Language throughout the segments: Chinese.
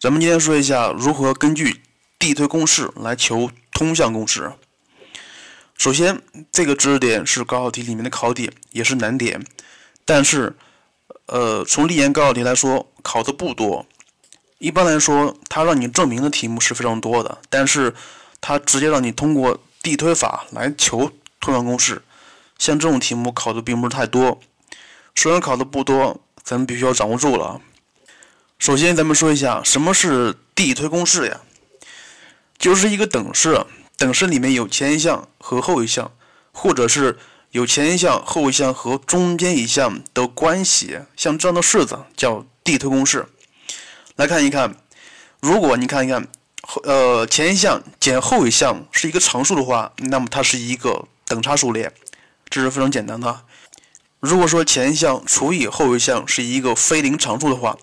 咱们今天说一下如何根据递推公式来求通项公式。首先，这个知识点是高考题里面的考点，也是难点，但是，呃，从历年高考题来说，考的不多。一般来说，它让你证明的题目是非常多的，但是它直接让你通过递推法来求通项公式，像这种题目考的并不是太多。虽然考的不多，咱们必须要掌握住了。首先，咱们说一下什么是递推公式呀？就是一个等式，等式里面有前一项和后一项，或者是有前一项、后一项和中间一项的关系，像这样的式子叫递推公式。来看一看，如果你看一看呃前一项减后一项是一个常数的话，那么它是一个等差数列，这是非常简单的。如果说前一项除以后一项是一个非零常数的话，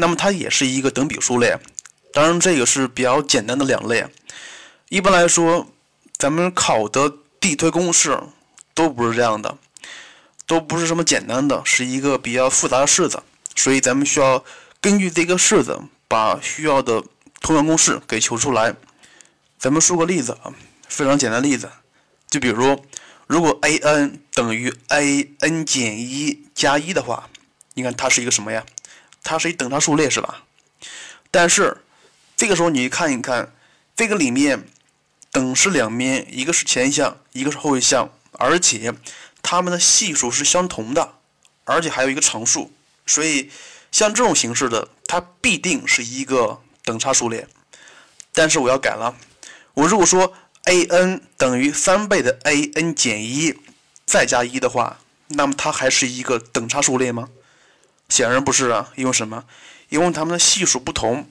那么它也是一个等比数列。当然，这个是比较简单的两类。一般来说，咱们考的递推公式都不是这样的，都不是什么简单的，是一个比较复杂的式子。所以咱们需要根据这个式子，把需要的通项公式给求出来。咱们说个例子啊，非常简单的例子，就比如。如果 a n 等于 a n 减一加一的话，你看它是一个什么呀？它是一等差数列是吧？但是这个时候你看一看，这个里面等式两面，一个是前一项，一个是后一项，而且它们的系数是相同的，而且还有一个常数，所以像这种形式的，它必定是一个等差数列。但是我要改了，我如果说。a n 等于三倍的 a n 减一再加一的话，那么它还是一个等差数列吗？显然不是啊，因为什么？因为它们的系数不同。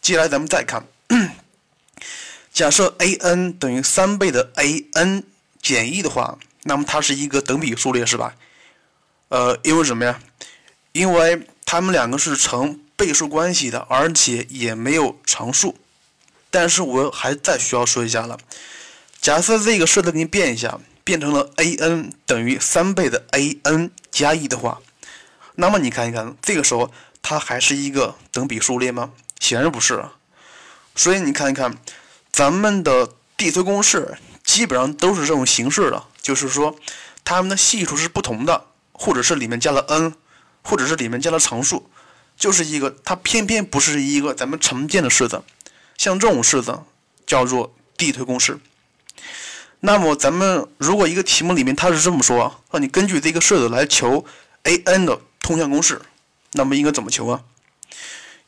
接下来咱们再看，假设 a n 等于三倍的 a n 减一的话，那么它是一个等比数列是吧？呃，因为什么呀？因为它们两个是成倍数关系的，而且也没有常数。但是我还再需要说一下了，假设这个式子给你变一下，变成了 a n 等于三倍的 a n 加一的话，那么你看一看，这个时候它还是一个等比数列吗？显然不是。所以你看一看，咱们的递推公式基本上都是这种形式的，就是说它们的系数是不同的，或者是里面加了 n，或者是里面加了常数，就是一个它偏偏不是一个咱们常见的式子。像这种式子叫做递推公式。那么咱们如果一个题目里面它是这么说，让你根据这个式子来求 a n 的通项公式，那么应该怎么求啊？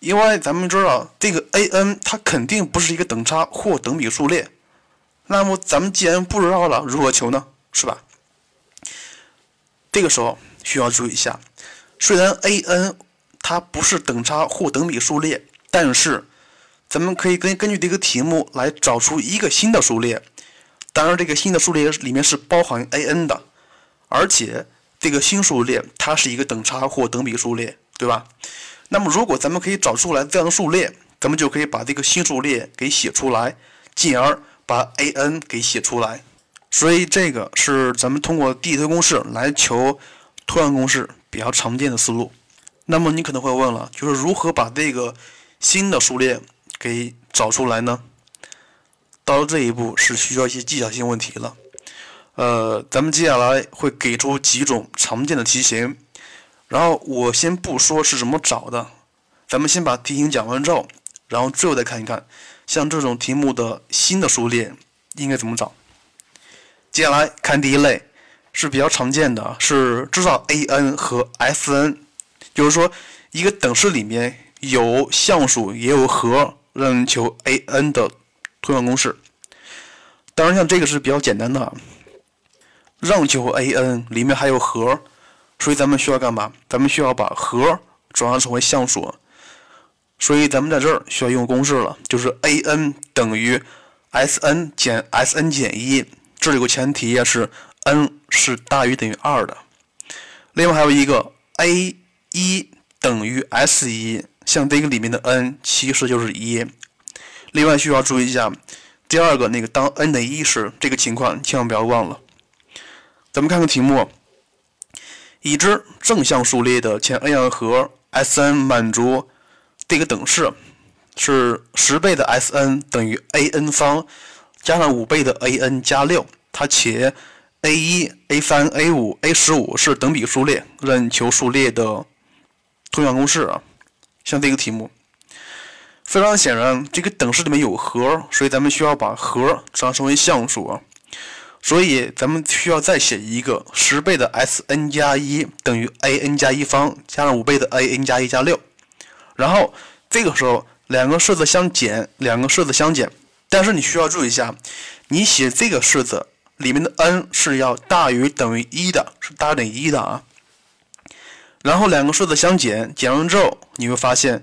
因为咱们知道这个 a n 它肯定不是一个等差或等比数列。那么咱们既然不知道了，如何求呢？是吧？这个时候需要注意一下，虽然 a n 它不是等差或等比数列，但是咱们可以根根据这个题目来找出一个新的数列，当然这个新的数列里面是包含 a n 的，而且这个新数列它是一个等差或等比数列，对吧？那么如果咱们可以找出来这样的数列，咱们就可以把这个新数列给写出来，进而把 a n 给写出来。所以这个是咱们通过递推公式来求通项公式比较常见的思路。那么你可能会问了，就是如何把这个新的数列？给找出来呢？到了这一步是需要一些技巧性问题了。呃，咱们接下来会给出几种常见的题型，然后我先不说是怎么找的，咱们先把题型讲完之后，然后最后再看一看，像这种题目的新的数列应该怎么找。接下来看第一类是比较常见的，是知道 a n 和 s n，就是说一个等式里面有项数也有和。让你求 a n 的通项公式，当然像这个是比较简单的，让求 a n 里面还有和，所以咱们需要干嘛？咱们需要把和转化成为项数，所以咱们在这儿需要用公式了，就是 a n 等于 s n 减 s n 减一，这里有个前提也是 n 是大于等于二的，另外还有一个 a 一等于 s 一。像这个里面的 n 其实就是一。另外需要注意一下，第二个那个当 n 等于一时，这个情况千万不要忘了。咱们看看题目：已知正向数列的前 n 项和 S n 满足这个等式，是十倍的 Sn 等于 An 方加上五倍的 An 加六，它且 a 一、a 三、a 五、a 十五是等比数列，任求数列的通项公式啊。像这个题目，非常显然，这个等式里面有和，所以咱们需要把和转成为项数啊。所以咱们需要再写一个十倍的 Sn 加一等于 An 加一方加上五倍的 An 加一加六，然后这个时候两个式子相减，两个式子相减，但是你需要注意一下，你写这个式子。里面的 n 是要大于等于一的，是大于等于一的啊。然后两个式子相减，减完之后你会发现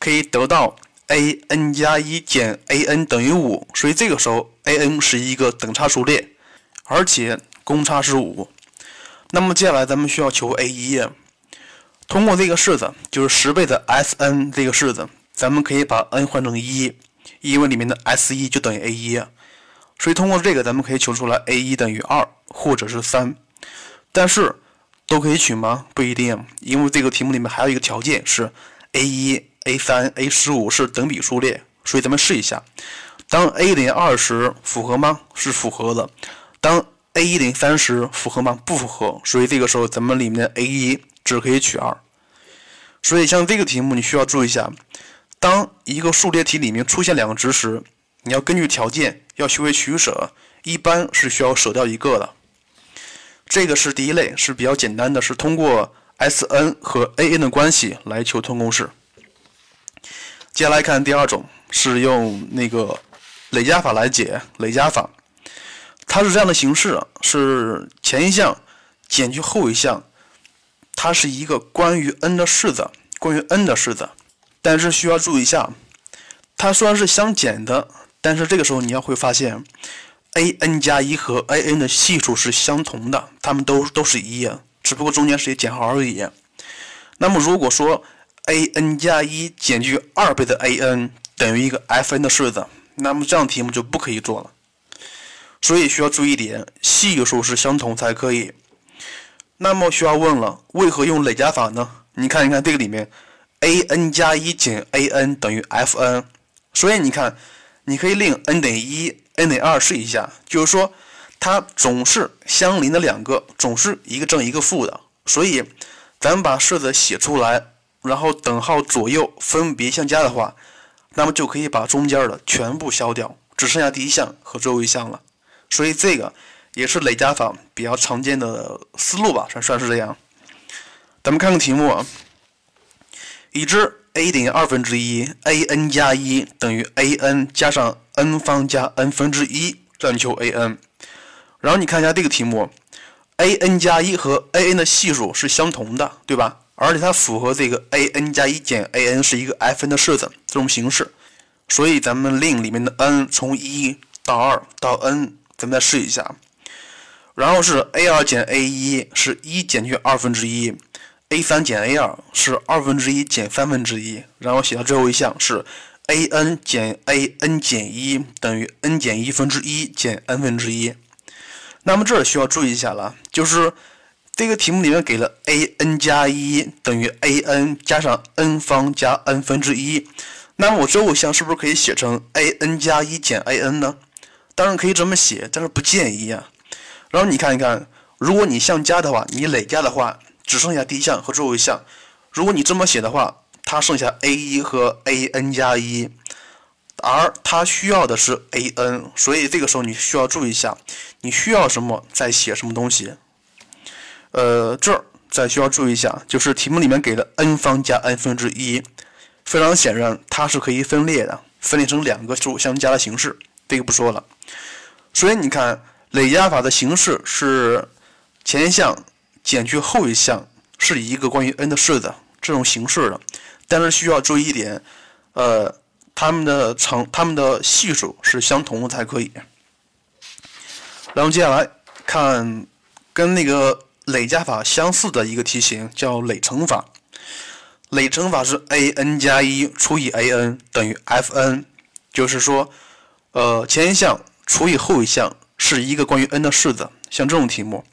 可以得到 a n 加一减 a n 等于五，所以这个时候 a n 是一个等差数列，而且公差是五。那么接下来咱们需要求 a 一，通过这个式子，就是十倍的 s n 这个式子，咱们可以把 n 换成一，因为里面的 s 一就等于 a 一。所以通过这个，咱们可以求出来 a 一等于二或者是三，但是都可以取吗？不一定，因为这个题目里面还有一个条件是 a 一、a 三、a 十五是等比数列，所以咱们试一下，当 a 等于二时符合吗？是符合的。当 a 一等于三十符合吗？不符合。所以这个时候咱们里面的 a 一只可以取二。所以像这个题目你需要注意一下，当一个数列题里面出现两个值时，你要根据条件要学会取舍，一般是需要舍掉一个的。这个是第一类，是比较简单的，是通过 Sn 和 An 的关系来求通公式。接下来看第二种，是用那个累加法来解。累加法，它是这样的形式，是前一项减去后一项，它是一个关于 n 的式子，关于 n 的式子，但是需要注意一下，它虽然是相减的。但是这个时候你要会发现，a n 加一和 a n 的系数是相同的，它们都都是一，只不过中间是一减号而已。那么如果说 a n 加一减去二倍的 a n 等于一个 f n 的式子，那么这样题目就不可以做了。所以需要注意一点，系数是相同才可以。那么需要问了，为何用累加法呢？你看一看这个里面，a n 加一减 a n 等于 f n，所以你看。你可以令 n 等于一，n 等于二试一下，就是说它总是相邻的两个，总是一个正一个负的。所以咱们把式子写出来，然后等号左右分别相加的话，那么就可以把中间的全部消掉，只剩下第一项和最后一项了。所以这个也是累加法比较常见的思路吧，算算是这样。咱们看看题目啊，已知。a 等于二分之一，a n 加一等于 a n 加上 n 方加 n 分之一，让求 a n。然后你看一下这个题目，a n 加一和 a n 的系数是相同的，对吧？而且它符合这个 a n 加一减 a n 是一个 f n 的式子这种形式，所以咱们令里面的 n 从一到二到 n，咱们再试一下。然后是 a 二减 a 一是一减去二分之一。a 三减 a 二是二分之一减三分之一，然后写到最后一项是 a n 减 a n 减一等于 n 减一分之一减 n 分之一。那么这需要注意一下了，就是这个题目里面给了 a n 加一等于 a n 加上 n 方加 n 分之一，那么我最后一项是不是可以写成 a n 加一减 a n 呢？当然可以这么写，但是不建议啊。然后你看一看，如果你相加的话，你累加的话。只剩下第一项和最后一项。如果你这么写的话，它剩下 a 一和 a n 加一，而它需要的是 a n，所以这个时候你需要注意一下，你需要什么再写什么东西。呃，这儿再需要注意一下，就是题目里面给的 n 方加 n 分之一，非常显然它是可以分裂的，分裂成两个数相加的形式，这个不说了。所以你看累加法的形式是前一项。减去后一项是一个关于 n 的式子这种形式的，但是需要注意一点，呃，它们的长它们的系数是相同的才可以。然后接下来看跟那个累加法相似的一个题型，叫累乘法。累乘法是 a n 加一除以 a n 等于 f n，就是说，呃，前一项除以后一项是一个关于 n 的式子，像这种题目。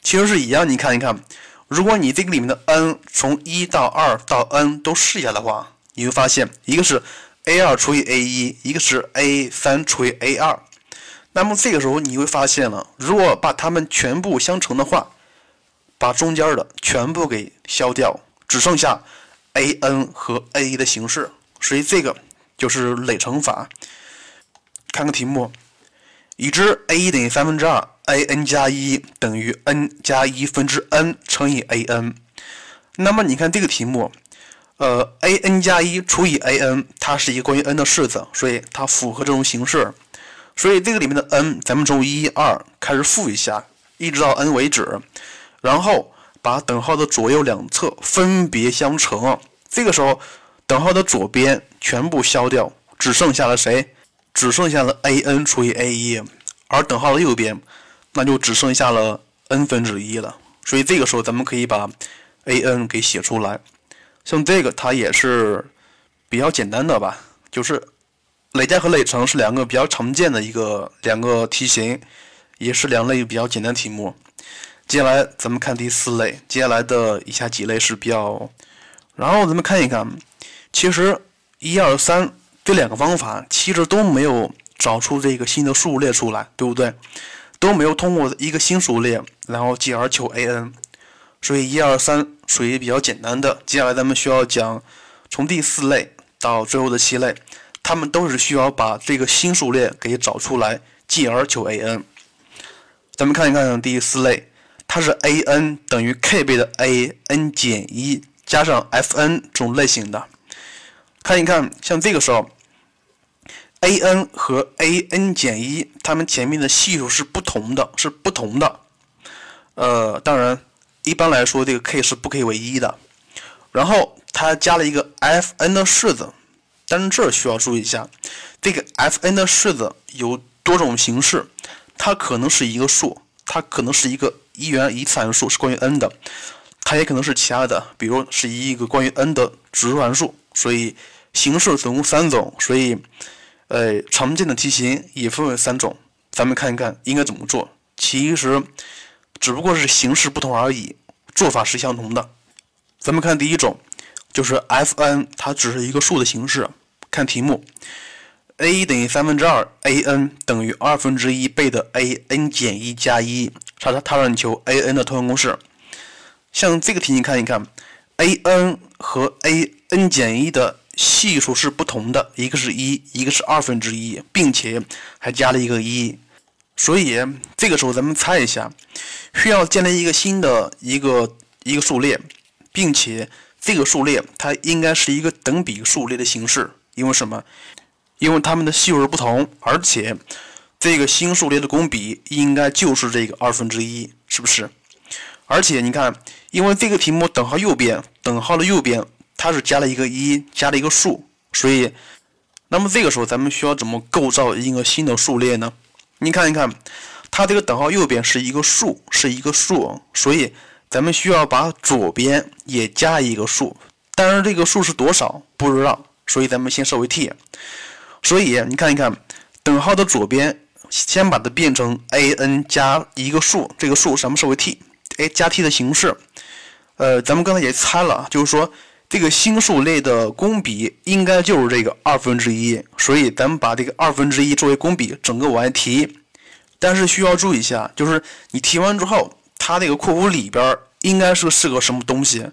其实是一样，你看一看，如果你这个里面的 n 从一到二到 n 都试一下的话，你会发现，一个是 a 二除以 a 一，一个是 a 三除以 a 二。那么这个时候你会发现了，如果把它们全部相乘的话，把中间的全部给消掉，只剩下 a n 和 a 一的形式。所以这个就是累乘法。看个题目，已知 a 一等于三分之二，a n 加一等于 n 加一分之 n 乘以 a n。那么你看这个题目，呃，a n 加一除以 a n，它是一个关于 n 的式子，所以它符合这种形式。所以这个里面的 n，咱们从一、二开始负一下，一直到 n 为止，然后把等号的左右两侧分别相乘。这个时候，等号的左边全部消掉，只剩下了谁？只剩下了 a n 除以 a 一，而等号的右边，那就只剩下了 n 分之一了。所以这个时候，咱们可以把 a n 给写出来。像这个，它也是比较简单的吧，就是累加和累乘是两个比较常见的一个两个题型，也是两类比较简单题目。接下来咱们看第四类，接下来的以下几类是比较，然后咱们看一看，其实一二三。这两个方法其实都没有找出这个新的数列出来，对不对？都没有通过一个新数列，然后继而求 a n。所以一二三属于比较简单的。接下来咱们需要讲从第四类到最后的七类，他们都是需要把这个新数列给找出来，继而求 a n。咱们看一看第四类，它是 a n 等于 k 倍的 a n 减一加上 f n 这种类型的。看一看，像这个时候。A n 和 a n 减一，它们前面的系数是不同的，是不同的。呃，当然，一般来说，这个 k 是不可以为一的。然后它加了一个 f n 的式子，但是这儿需要注意一下，这个 f n 的式子有多种形式，它可能是一个数，它可能是一个一元一次函数，是关于 n 的，它也可能是其他的，比如是一个关于 n 的指数函数。所以形式总共三种，所以。呃，常见的题型也分为三种，咱们看一看应该怎么做。其实只不过是形式不同而已，做法是相同的。咱们看第一种，就是 f n，它只是一个数的形式。看题目，a 等于三分之二，a n 等于二分之一倍的 a n 减一加一，它它它让你求 a n 的通项公式。像这个题你看一看，a n 和 a n 减一的。系数是不同的，一个是一，一个是二分之一，并且还加了一个一，所以这个时候咱们猜一下，需要建立一个新的一个一个数列，并且这个数列它应该是一个等比数列的形式，因为什么？因为它们的系数不同，而且这个新数列的公比应该就是这个二分之一，是不是？而且你看，因为这个题目等号右边，等号的右边。它是加了一个一，加了一个数，所以，那么这个时候咱们需要怎么构造一个新的数列呢？你看一看，它这个等号右边是一个数，是一个数，所以咱们需要把左边也加一个数，但是这个数是多少不知道，所以咱们先设为 t。所以你看一看，等号的左边先把它变成 a n 加一个数，这个数咱们设为 t，哎，加 t 的形式，呃，咱们刚才也猜了，就是说。这个新数列的公比应该就是这个二分之一，所以咱们把这个二分之一作为公比，整个往外提。但是需要注意一下，就是你提完之后，它这个括弧里边应该是是个什么东西？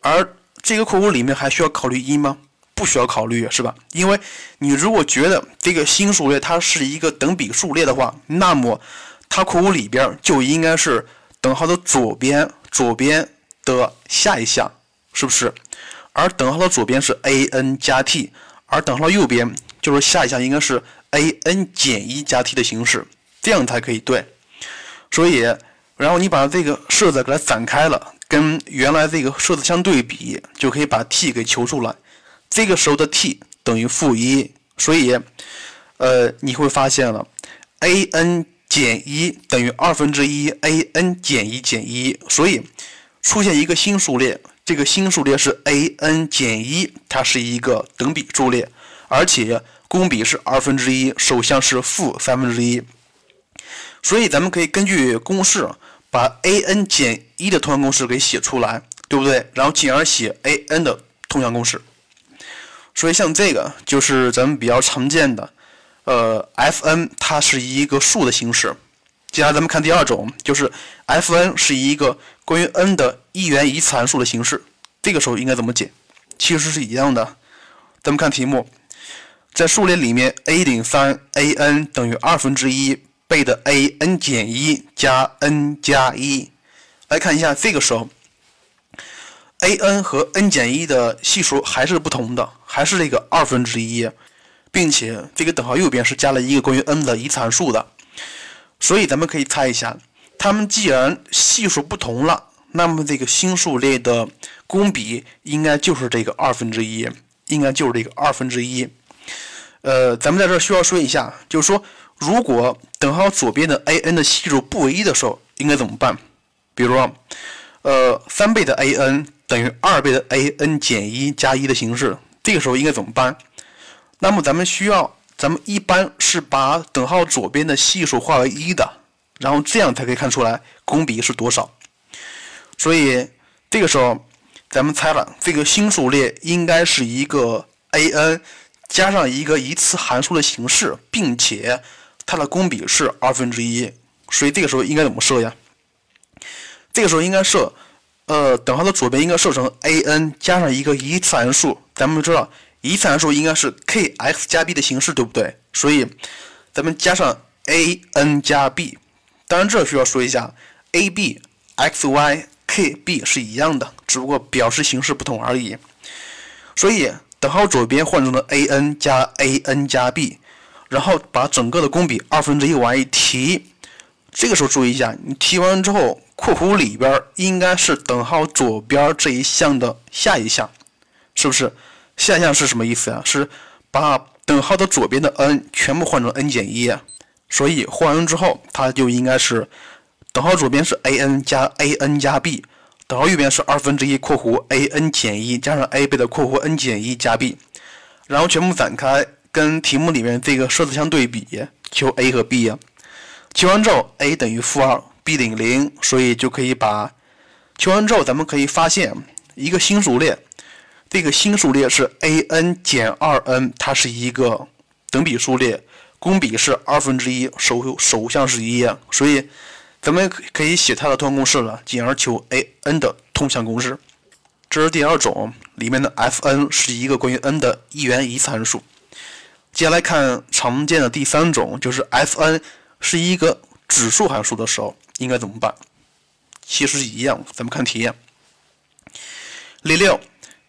而这个括弧里面还需要考虑一吗？不需要考虑，是吧？因为你如果觉得这个新数列它是一个等比数列的话，那么它括弧里边就应该是等号的左边，左边的下一项，是不是？而等号的左边是 a n 加 t，而等号的右边就是下一项应该是 a n 减一加 t 的形式，这样才可以对。所以，然后你把这个式子给它展开了，跟原来这个式子相对比，就可以把 t 给求出来。这个时候的 t 等于负一，所以，呃，你会发现了 a n 减一等于二分之一 a n 减一减一，所以出现一个新数列。这个新数列是 a n 减一，它是一个等比数列，而且公比是二分之一，首项是负三分之一，所以咱们可以根据公式把 a n 减一的通项公式给写出来，对不对？然后进而写 a n 的通项公式。所以像这个就是咱们比较常见的，呃，f_n 它是一个数的形式。接下来咱们看第二种，就是 f_n 是一个关于 n 的一元一次函数的形式。这个时候应该怎么解？其实是一样的。咱们看题目，在数列里面，a 顶三 a_n 等于二分之一倍的 a_n 减一加 n 加一。来看一下，这个时候。a_n 和 n 减一的系数还是不同的，还是这个二分之一，并且这个等号右边是加了一个关于 n 的一次函数的，所以咱们可以猜一下，它们既然系数不同了，那么这个新数列的公比应该就是这个二分之一，应该就是这个二分之一。呃，咱们在这儿需要说一下，就是说，如果等号左边的 a_n 的系数不为一的时候，应该怎么办？比如，呃，三倍的 a_n。等于二倍的 a_n 减一加一的形式，这个时候应该怎么办？那么咱们需要，咱们一般是把等号左边的系数化为一的，然后这样才可以看出来公比是多少。所以这个时候，咱们猜了，这个新数列应该是一个 a_n 加上一个一次函数的形式，并且它的公比是二分之一。所以这个时候应该怎么设呀？这个时候应该设。呃，等号的左边应该设成 a_n 加上一个一次函数，咱们知道一次函数应该是 k_x 加 b 的形式，对不对？所以咱们加上 a_n 加 b。当然，这需要说一下，a_b，x_y，k_b 是一样的，只不过表示形式不同而已。所以等号左边换成了 a_n 加 a_n 加 b，然后把整个的公比二分之一往一提。这个时候注意一下，你提完之后。括弧里边应该是等号左边这一项的下一项，是不是？下项是什么意思啊？是把等号的左边的 n 全部换成 n 减一，所以换完之后，它就应该是等号左边是 a_n 加 a_n 加 b，等号右边是二分之一括弧 a_n 减一加上 a 倍的括弧 n 减一加 b，然后全部展开，跟题目里面这个设置相对比，求 a 和 b 呀。求完之后，a 等于负二。b 等于零，所以就可以把求完之后，咱们可以发现一个新数列。这个新数列是 a_n 减 2n，它是一个等比数列，公比是二分之一，首首项是一，所以咱们可以写它的通项公式了，进而求 a_n 的通项公式。这是第二种，里面的 f_n 是一个关于 n 的一元一次函数。接下来看常见的第三种，就是 f_n 是一个指数函数的时候。应该怎么办？其实一样，咱们看题。例六，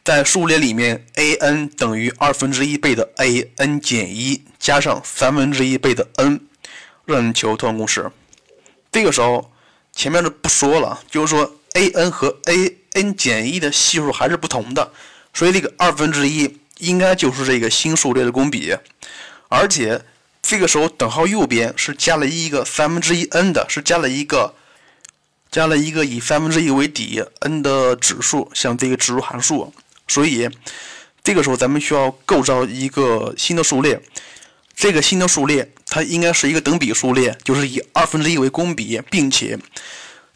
在数列里面，a_n 等于二分之一倍的 a_n 减一加上三分之一倍的 n，让你求通项公式。这个时候前面的不说了，就是说 a_n 和 a_n 减一的系数还是不同的，所以这个二分之一应该就是这个新数列的公比，而且。这个时候，等号右边是加了一个三分之一 n 的，是加了一个加了一个以三分之一为底 n 的指数，像这个指数函数。所以这个时候咱们需要构造一个新的数列。这个新的数列它应该是一个等比数列，就是以二分之一为公比，并且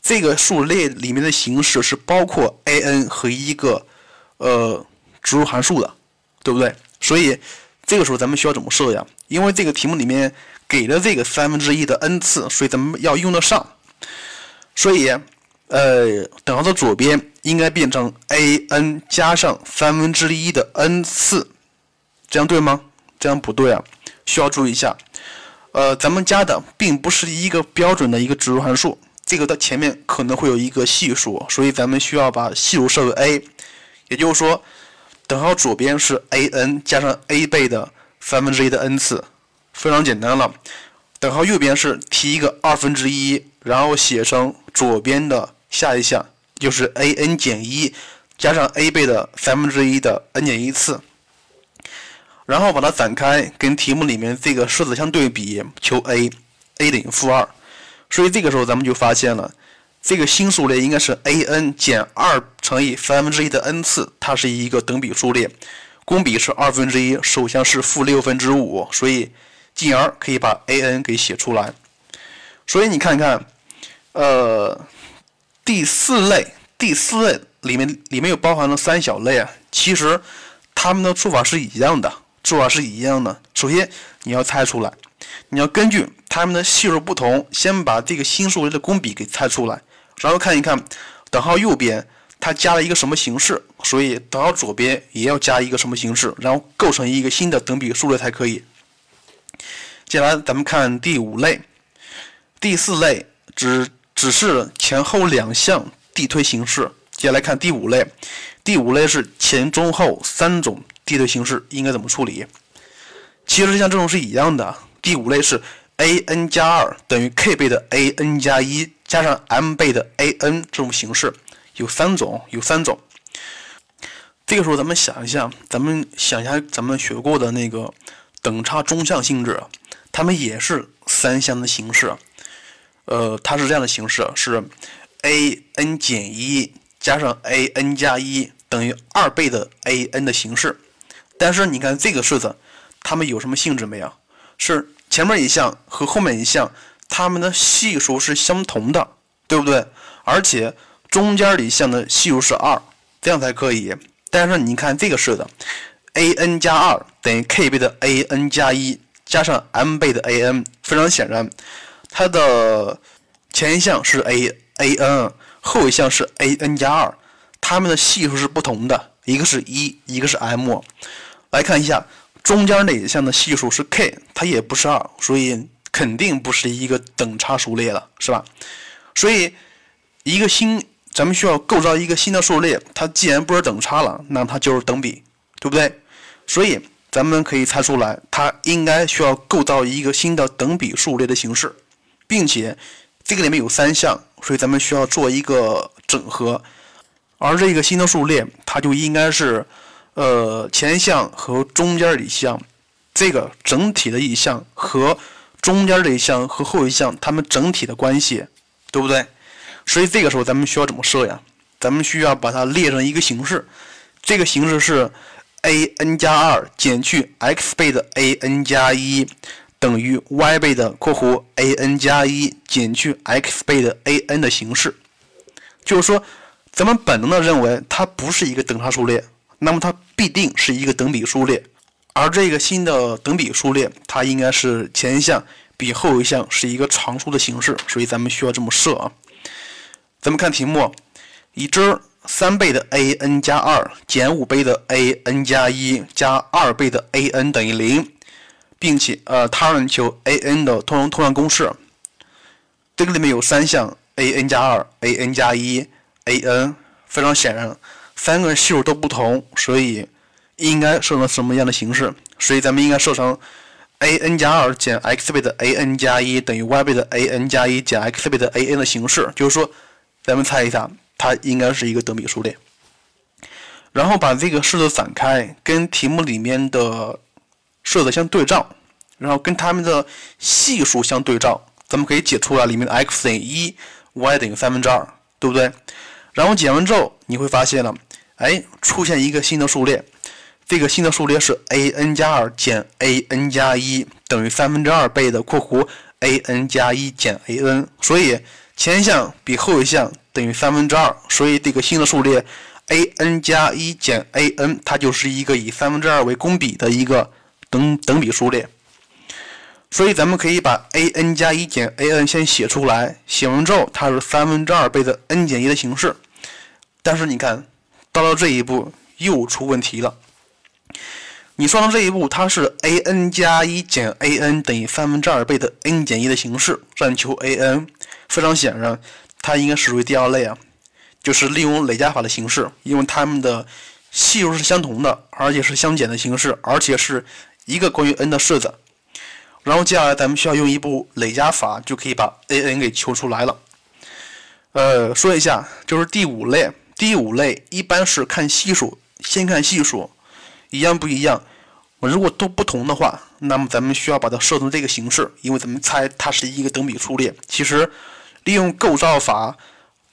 这个数列里面的形式是包括 a_n 和一个呃指数函数的，对不对？所以。这个时候咱们需要怎么设呀？因为这个题目里面给了这个三分之一的 n 次，所以咱们要用得上。所以，呃，等号的左边应该变成 a_n 加上三分之一的 n 次，这样对吗？这样不对啊，需要注意一下。呃，咱们加的并不是一个标准的一个指数函数，这个的前面可能会有一个系数，所以咱们需要把系数设为 a，也就是说。等号左边是 a_n 加上 a 倍的三分之一的 n 次，非常简单了。等号右边是提一个二分之一，然后写成左边的下一项，就是 a_n 减一加上 a 倍的三分之一的 n 减一次，然后把它展开，跟题目里面这个式子相对比，求 a，a 等于负二。所以这个时候咱们就发现了。这个新数列应该是 a_n 减二乘以三分之一的 n 次，它是一个等比数列，公比是二分之一，首项是负六分之五，所以进而可以把 a_n 给写出来。所以你看看，呃，第四类，第四类里面里面有包含了三小类啊。其实他们的做法是一样的，做法是一样的。首先你要猜出来，你要根据它们的系数不同，先把这个新数列的公比给猜出来，然后看一看等号右边它加了一个什么形式，所以等号左边也要加一个什么形式，然后构成一个新的等比数列才可以。接下来咱们看第五类，第四类只只是前后两项递推形式。接下来看第五类，第五类是前中后三种递推形式应该怎么处理？其实像这种是一样的。第五类是 a n 加二等于 k 倍的 a n 加一加上 m 倍的 a n 这种形式，有三种，有三种。这个时候咱们想一下，咱们想一下咱们学过的那个等差中项性质，它们也是三项的形式。呃，它是这样的形式，是 a n 减一。加上 a n 加一等于二倍的 a n 的形式，但是你看这个式子，它们有什么性质没有？是前面一项和后面一项，它们的系数是相同的，对不对？而且中间一项的系数是二，这样才可以。但是你看这个式子，a n 加二等于 k 倍的 a n 加一加上 m 倍的 a n，非常显然，它的前一项是 a a n。后一项是 a n 加二，它们的系数是不同的，一个是一，一个是 m。来看一下中间那一项的系数是 k，它也不是二，所以肯定不是一个等差数列了，是吧？所以一个新，咱们需要构造一个新的数列，它既然不是等差了，那它就是等比，对不对？所以咱们可以猜出来，它应该需要构造一个新的等比数列的形式，并且。这个里面有三项，所以咱们需要做一个整合，而这个新的数列它就应该是，呃，前项和中间一项，这个整体的一项和中间这一项和后一项它们整体的关系，对不对？所以这个时候咱们需要怎么设呀？咱们需要把它列成一个形式，这个形式是 a n 加二减去 x 倍的 a n 加一。等于 y 倍的括弧 a n 加一减去 x 倍的 a n 的形式，就是说，咱们本能的认为它不是一个等差数列，那么它必定是一个等比数列，而这个新的等比数列，它应该是前一项比后一项是一个常数的形式，所以咱们需要这么设啊。咱们看题目，已知三倍的 a n 加二减五倍的 a n 加一加二倍的 a n 等于零。并且，呃，他让求 a n 的通用通项公式。这个里面有三项 a n 加二、a n 加一、a n，非常显然，三个系数都不同，所以应该设成什么样的形式？所以咱们应该设成 a n 加二减 x 倍的 a n 加一等于 y 倍的 a n 加一减 x 倍的 a n 的形式。就是说，咱们猜一下，它应该是一个等比数列。然后把这个式子展开，跟题目里面的。设的相对照，然后跟它们的系数相对照，咱们可以解出来里面的 x 等于一，y 等于三分之二，对不对？然后解完之后，你会发现了，哎，出现一个新的数列，这个新的数列是 a n 加二减 a n 加一等于三分之二倍的括弧 a n 加一减 a n，所以前一项比后一项等于三分之二，所以这个新的数列 a n 加一减 a n，它就是一个以三分之二为公比的一个。等等比数列，所以咱们可以把 a n 加一减 a n 先写出来，写完之后它是三分之二倍的 n 减一的形式。但是你看到了这一步又出问题了。你算到这一步，它是 a n 加一减 a n 等于三分之二倍的 n 减一的形式，让你求 a n。非常显然，它应该属于第二类啊，就是利用累加法的形式，因为它们的系数是相同的，而且是相减的形式，而且是。一个关于 n 的式子，然后接下来咱们需要用一步累加法，就可以把 a n 给求出来了。呃，说一下，就是第五类，第五类一般是看系数，先看系数，一样不一样？如果都不同的话，那么咱们需要把它设成这个形式，因为咱们猜它是一个等比数列。其实利用构造法，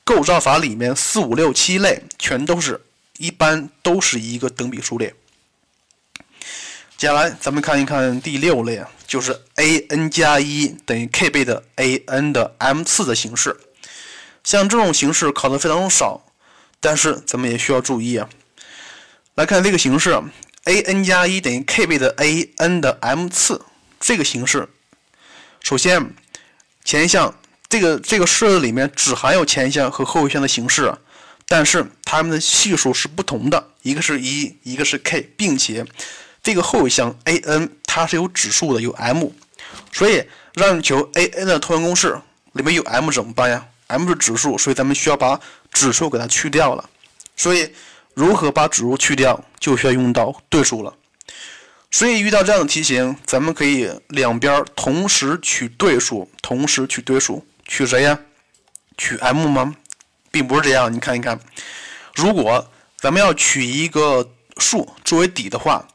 构造法里面四五六七类全都是一般都是一个等比数列。接下来，咱们看一看第六类，就是 a n 加一等于 k 倍的 a n 的 m 次的形式。像这种形式考的非常少，但是咱们也需要注意啊。来看这个形式 a n 加一等于 k 倍的 a n 的 m 次这个形式。首先，前一项这个这个式子里面只含有前一项和后一项的形式，但是它们的系数是不同的，一个是一，一个是 k，并且这个后一项 a n 它是有指数的，有 m，所以让你求 a n 的通项公式里面有 m 怎么办呀？m 是指数，所以咱们需要把指数给它去掉了。所以如何把指数去掉，就需要用到对数了。所以遇到这样的题型，咱们可以两边同时取对数，同时取对数，取谁呀？取 m 吗？并不是这样。你看一看，如果咱们要取一个数作为底的话，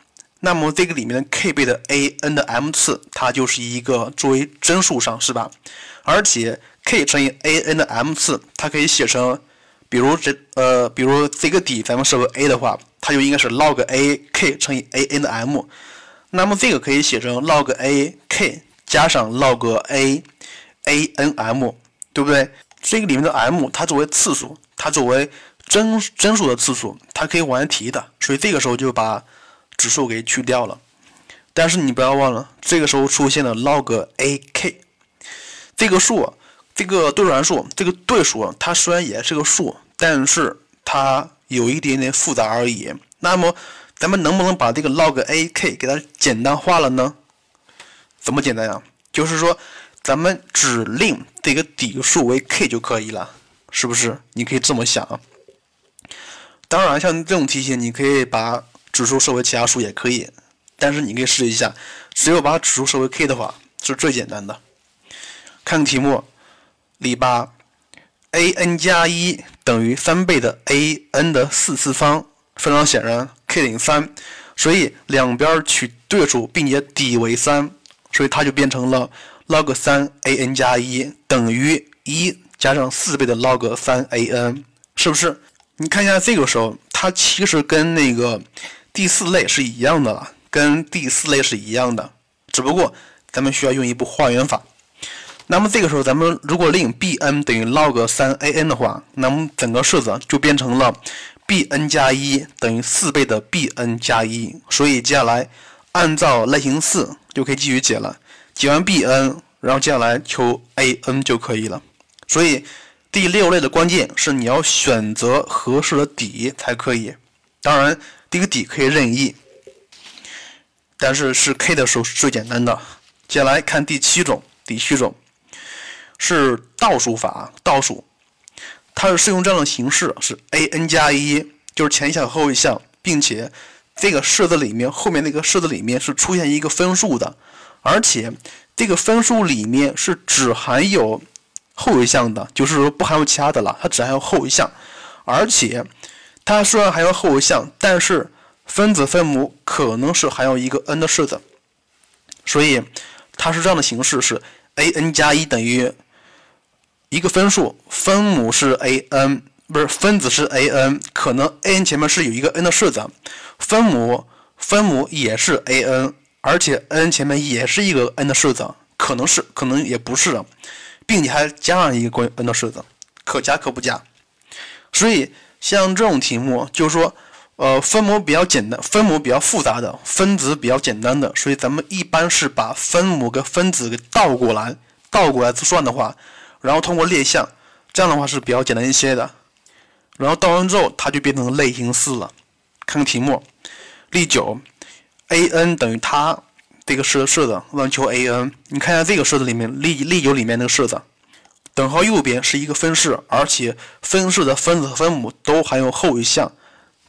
那么这个里面的 k 倍的 a n 的 m 次，它就是一个作为真数上，是吧？而且 k 乘以 a n 的 m 次，它可以写成，比如这呃，比如这个底咱们设为 a 的话，它就应该是 log a k 乘以 a n 的 m。那么这个可以写成 log a k 加上 log a a n m，对不对？这个里面的 m 它作为次数，它作为真真数的次数，它可以往外提的，所以这个时候就把指数给去掉了。但是你不要忘了，这个时候出现了 log a k 这个数，这个对数函数，这个对数它虽然也是个数，但是它有一点点复杂而已。那么咱们能不能把这个 log a k 给它简单化了呢？怎么简单呀？就是说，咱们只令这个底数为 k 就可以了，是不是？你可以这么想。当然，像这种题型，你可以把指数设为其他数也可以，但是你可以试一下，只有把指数设为 k 的话，是最简单的。看题目，例八，a n 加一等于三倍的 a n 的四次方。非常显然，k 等于三，所以两边取对数，并且底为三，所以它就变成了 log 三 a n 加一等于一加上四倍的 log 三 a n，是不是？你看一下这个时候，它其实跟那个第四类是一样的了，跟第四类是一样的，只不过咱们需要用一步化元法。那么这个时候，咱们如果令 b n 等于 log 三 a n 的话，那么整个式子就变成了。b n 加一等于四倍的 b n 加一，所以接下来按照类型四就可以继续解了。解完 b n，然后接下来求 a n 就可以了。所以第六类的关键是你要选择合适的底才可以。当然，这个底可以任意，但是是 k 的时候是最简单的。接下来看第七种，第七种是倒数法，倒数。它是适用这样的形式，是 a n 加一，就是前一项后一项，并且这个式子里面后面那个式子里面是出现一个分数的，而且这个分数里面是只含有后一项的，就是说不含有其他的了，它只含有后一项，而且它虽然还有后一项，但是分子分母可能是含有一个 n 的式子，所以它是这样的形式，是 a n 加一等于。一个分数，分母是 a n，不是分子是 a n，可能 a n 前面是有一个 n 的式子，分母分母也是 a n，而且 n 前面也是一个 n 的式子，可能是，可能也不是，并且还加上一个关于 n 的式子，可加可不加。所以像这种题目，就是说，呃，分母比较简单，分母比较复杂的，分子比较简单的，所以咱们一般是把分母跟分子给倒过来，倒过来算的话。然后通过列项，这样的话是比较简单一些的。然后倒完之后，它就变成类型四了。看个题目，例九，a n 等于它这个式式子，让求 a n。你看一下这个式子里面，例例九里面那个式子，等号右边是一个分式，而且分式的分子和分母都含有后一项。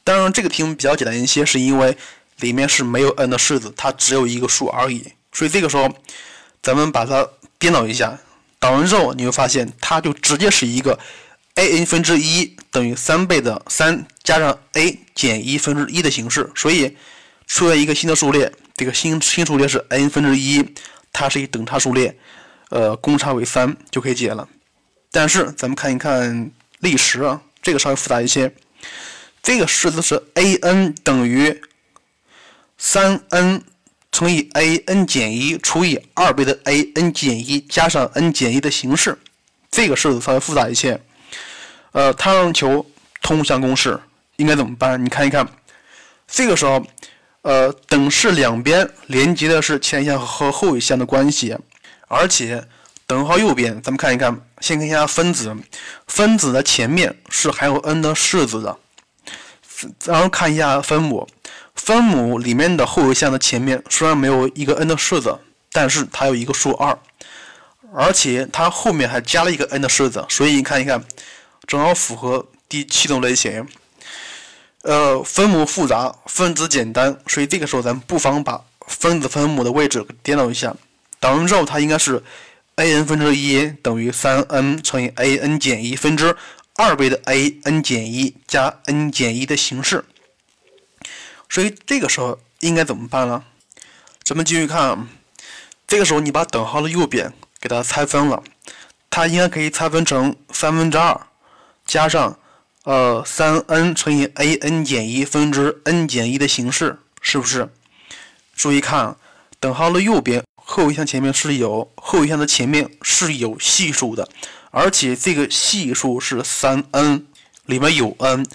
当然，这个题目比较简单一些，是因为里面是没有 n 的式子，它只有一个数而已。所以这个时候，咱们把它颠倒一下。导完之后，你会发现它就直接是一个 a n 分之一等于三倍的三加上 a 减一分之一的形式，所以出现一个新的数列，这个新新数列是 n 分之一，它是一等差数列，呃，公差为三就可以解了。但是咱们看一看历史啊，这个稍微复杂一些，这个式子是 a n 等于三 n。乘以 a n 减一除以二倍的 a n 减一加上 n 减一的形式，这个式子稍微复杂一些。呃，它让求通项公式应该怎么办？你看一看，这个时候，呃，等式两边连接的是前一项和后一项的关系，而且等号右边，咱们看一看，先看一下分子，分子的前面是含有 n 的式子的，然后看一下分母，分母里面的后一项的前面虽然没有一个 n 的式子，但是它有一个数二，而且它后面还加了一个 n 的式子，所以你看一看，正好符合第七种类型。呃，分母复杂，分子简单，所以这个时候咱们不妨把分子分母的位置颠倒一下。导完之后，它应该是 a n 分之一等于三 n 乘以 a n 减一分之二倍的 a n 减一加 n 减一的形式。所以这个时候应该怎么办呢？咱们继续看，这个时候你把等号的右边给它拆分了，它应该可以拆分成三分之二加上。呃，三 n 乘以 a n 减一分之 n 减一的形式，是不是？注意看，等号的右边后一项前面是有后一项的前面是有系数的，而且这个系数是三 n，里面有 n，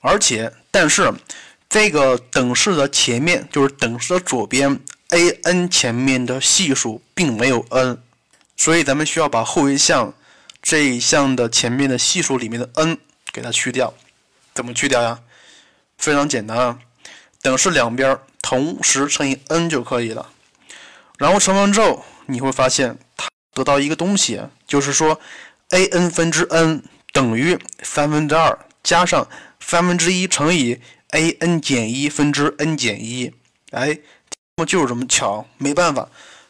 而且但是这个等式的前面就是等式的左边 a n 前面的系数并没有 n，所以咱们需要把后一项这一项的前面的系数里面的 n。给它去掉，怎么去掉呀？非常简单啊，等式两边同时乘以 n 就可以了。然后乘完之后，你会发现它得到一个东西，就是说 a n 分之 n 等于三分之二加上三分之一乘以 a n 减一分之 n 减一。哎，题目就是这么巧，没办法。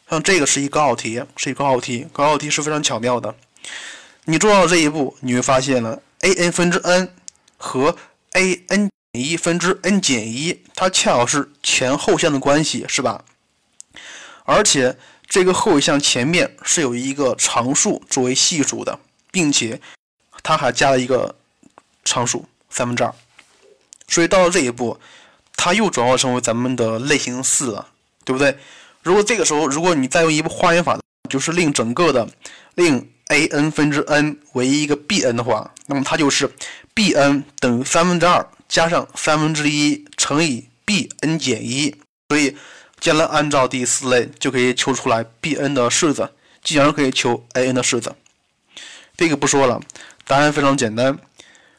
像这个是一高考题，是一高考题，高考题是非常巧妙的。你做到这一步，你会发现了。a n 分之 n 和 a n 减一分之 n 减一，它恰好是前后项的关系，是吧？而且这个后一项前面是有一个常数作为系数的，并且它还加了一个常数三分之二，所以到了这一步，它又转化成为咱们的类型四了，对不对？如果这个时候，如果你再用一步化元法，就是令整个的令。a n 分之 n 为一个 b n 的话，那么它就是 b n 等于三分之二加上三分之一乘以 b n 减一。所以，将来按照第四类就可以求出来 b n 的式子，继而可以求 a n 的式子。这个不说了，答案非常简单。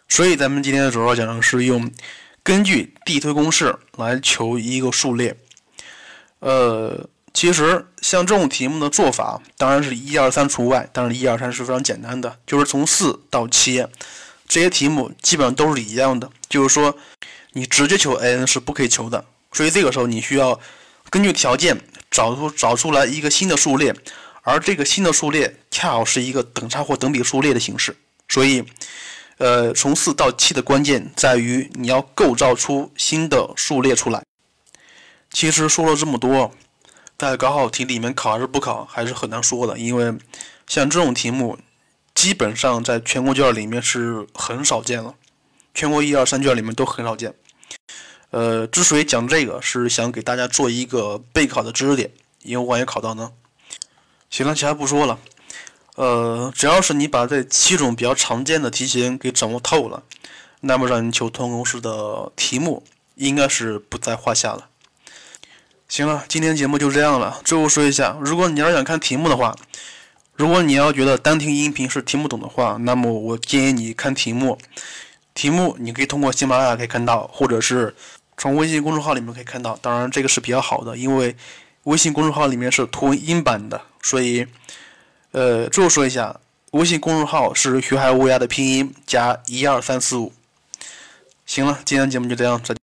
所以咱们今天的主要讲的是用根据递推公式来求一个数列。呃。其实像这种题目的做法，当然是一二三除外，但是一二三是非常简单的，就是从四到七，这些题目基本上都是一样的。就是说，你直接求 a n 是不可以求的，所以这个时候你需要根据条件找出找出来一个新的数列，而这个新的数列恰好是一个等差或等比数列的形式。所以，呃，从四到七的关键在于你要构造出新的数列出来。其实说了这么多。在高考题里面考还是不考，还是很难说的，因为像这种题目，基本上在全国卷里面是很少见了，全国一二三卷里面都很少见。呃，之所以讲这个，是想给大家做一个备考的知识点，因为万一考到呢。行了，其他不说了。呃，只要是你把这七种比较常见的题型给掌握透了，那么让你求通公式的题目应该是不在话下了。行了，今天节目就这样了。最后说一下，如果你要想看题目的话，如果你要觉得单听音频是听不懂的话，那么我建议你看题目。题目你可以通过喜马拉雅可以看到，或者是从微信公众号里面可以看到。当然，这个是比较好的，因为微信公众号里面是图文音版的。所以，呃，最后说一下，微信公众号是学海乌鸦的拼音加一二三四五。行了，今天节目就这样，再见。